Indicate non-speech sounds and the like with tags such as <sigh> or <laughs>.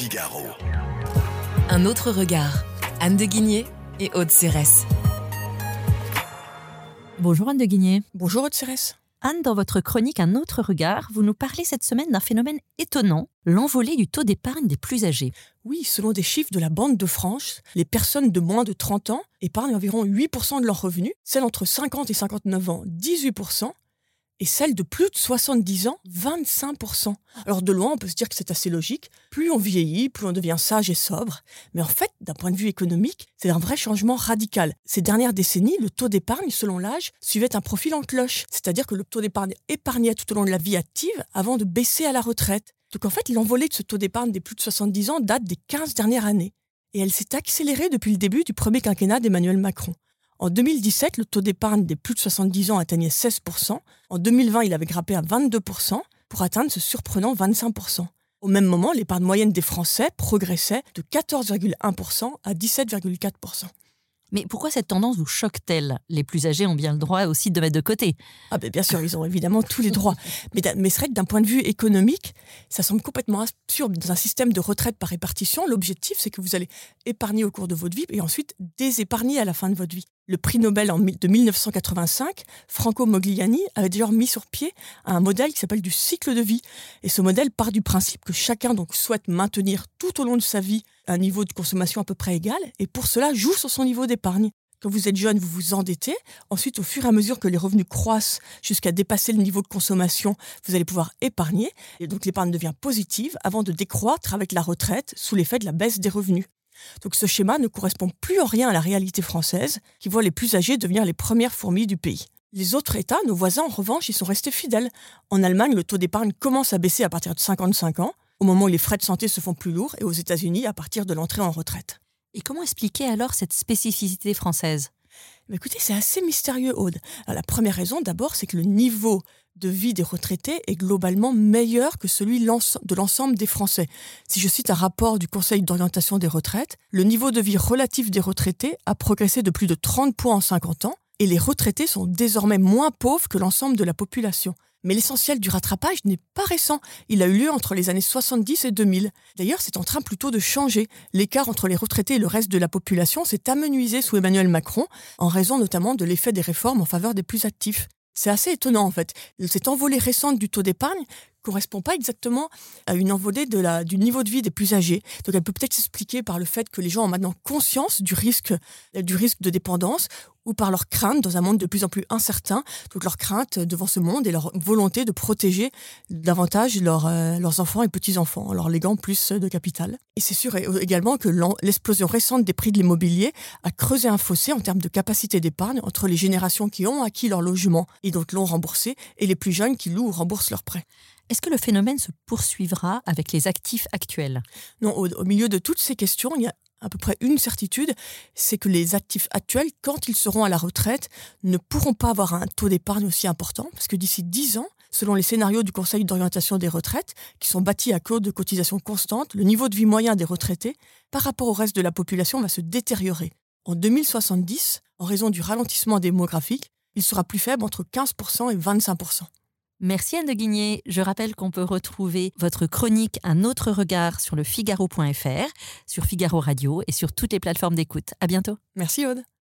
Figaro. Un autre regard. Anne de Guigné et Aude Cérès. Bonjour Anne de Guigné. Bonjour Aude Cérès. Anne, dans votre chronique Un autre regard, vous nous parlez cette semaine d'un phénomène étonnant, l'envolée du taux d'épargne des plus âgés. Oui, selon des chiffres de la Banque de France, les personnes de moins de 30 ans épargnent environ 8% de leurs revenus, celles entre 50 et 59 ans 18%, et celles de plus de 70 ans, 25%. Alors de loin, on peut se dire que c'est assez logique. Plus on vieillit, plus on devient sage et sobre. Mais en fait, d'un point de vue économique, c'est un vrai changement radical. Ces dernières décennies, le taux d'épargne, selon l'âge, suivait un profil en cloche. C'est-à-dire que le taux d'épargne épargnait tout au long de la vie active avant de baisser à la retraite. Donc en fait, l'envolée de ce taux d'épargne des plus de 70 ans date des 15 dernières années. Et elle s'est accélérée depuis le début du premier quinquennat d'Emmanuel Macron. En 2017, le taux d'épargne des plus de 70 ans atteignait 16%. En 2020, il avait grimpé à 22% pour atteindre ce surprenant 25%. Au même moment, l'épargne moyenne des Français progressait de 14,1% à 17,4%. Mais pourquoi cette tendance vous choque-t-elle? Les plus âgés ont bien le droit aussi de mettre de côté. Ah ben bien sûr, ils ont évidemment tous les droits. <laughs> Mais, mais c'est vrai que d'un point de vue économique, ça semble complètement absurde. Dans un système de retraite par répartition, l'objectif, c'est que vous allez épargner au cours de votre vie et ensuite désépargner à la fin de votre vie le prix Nobel de 1985, Franco Mogliani avait déjà mis sur pied un modèle qui s'appelle du cycle de vie. Et ce modèle part du principe que chacun souhaite maintenir tout au long de sa vie un niveau de consommation à peu près égal, et pour cela joue sur son niveau d'épargne. Quand vous êtes jeune, vous vous endettez. Ensuite, au fur et à mesure que les revenus croissent jusqu'à dépasser le niveau de consommation, vous allez pouvoir épargner. Et donc l'épargne devient positive avant de décroître avec la retraite sous l'effet de la baisse des revenus. Donc ce schéma ne correspond plus en rien à la réalité française, qui voit les plus âgés devenir les premières fourmis du pays. Les autres États, nos voisins en revanche, y sont restés fidèles. En Allemagne, le taux d'épargne commence à baisser à partir de 55 ans, au moment où les frais de santé se font plus lourds, et aux États-Unis à partir de l'entrée en retraite. Et comment expliquer alors cette spécificité française? Mais Écoutez, c'est assez mystérieux, Aude. la première raison, d'abord, c'est que le niveau de vie des retraités est globalement meilleur que celui de l'ensemble des Français. Si je cite un rapport du Conseil d'orientation des retraites, le niveau de vie relatif des retraités a progressé de plus de 30 points en 50 ans et les retraités sont désormais moins pauvres que l'ensemble de la population. Mais l'essentiel du rattrapage n'est pas récent. Il a eu lieu entre les années 70 et 2000. D'ailleurs, c'est en train plutôt de changer. L'écart entre les retraités et le reste de la population s'est amenuisé sous Emmanuel Macron, en raison notamment de l'effet des réformes en faveur des plus actifs. C'est assez étonnant en fait. Cette envolée récente du taux d'épargne correspond pas exactement à une envolée du niveau de vie des plus âgés. Donc elle peut peut-être s'expliquer par le fait que les gens ont maintenant conscience du risque, du risque de dépendance ou par leur crainte dans un monde de plus en plus incertain, donc leur crainte devant ce monde et leur volonté de protéger davantage euh, leurs enfants et petits-enfants en leur léguant plus de capital. Et c'est sûr également que l'explosion récente des prix de l'immobilier a creusé un fossé en termes de capacité d'épargne entre les générations qui ont acquis leur logement et donc l'ont remboursé et les plus jeunes qui louent ou remboursent leurs prêts. Est-ce que le phénomène se poursuivra avec les actifs actuels? Non, au, milieu de toutes ces questions, il y a à peu près une certitude, c'est que les actifs actuels, quand ils seront à la retraite, ne pourront pas avoir un taux d'épargne aussi important, parce que d'ici 10 ans, selon les scénarios du Conseil d'orientation des retraites, qui sont bâtis à cause de cotisations constantes, le niveau de vie moyen des retraités, par rapport au reste de la population, va se détériorer. En 2070, en raison du ralentissement démographique, il sera plus faible entre 15% et 25%. Merci Anne de Guigné. Je rappelle qu'on peut retrouver votre chronique Un autre regard sur le Figaro.fr, sur Figaro Radio et sur toutes les plateformes d'écoute. À bientôt. Merci Aude.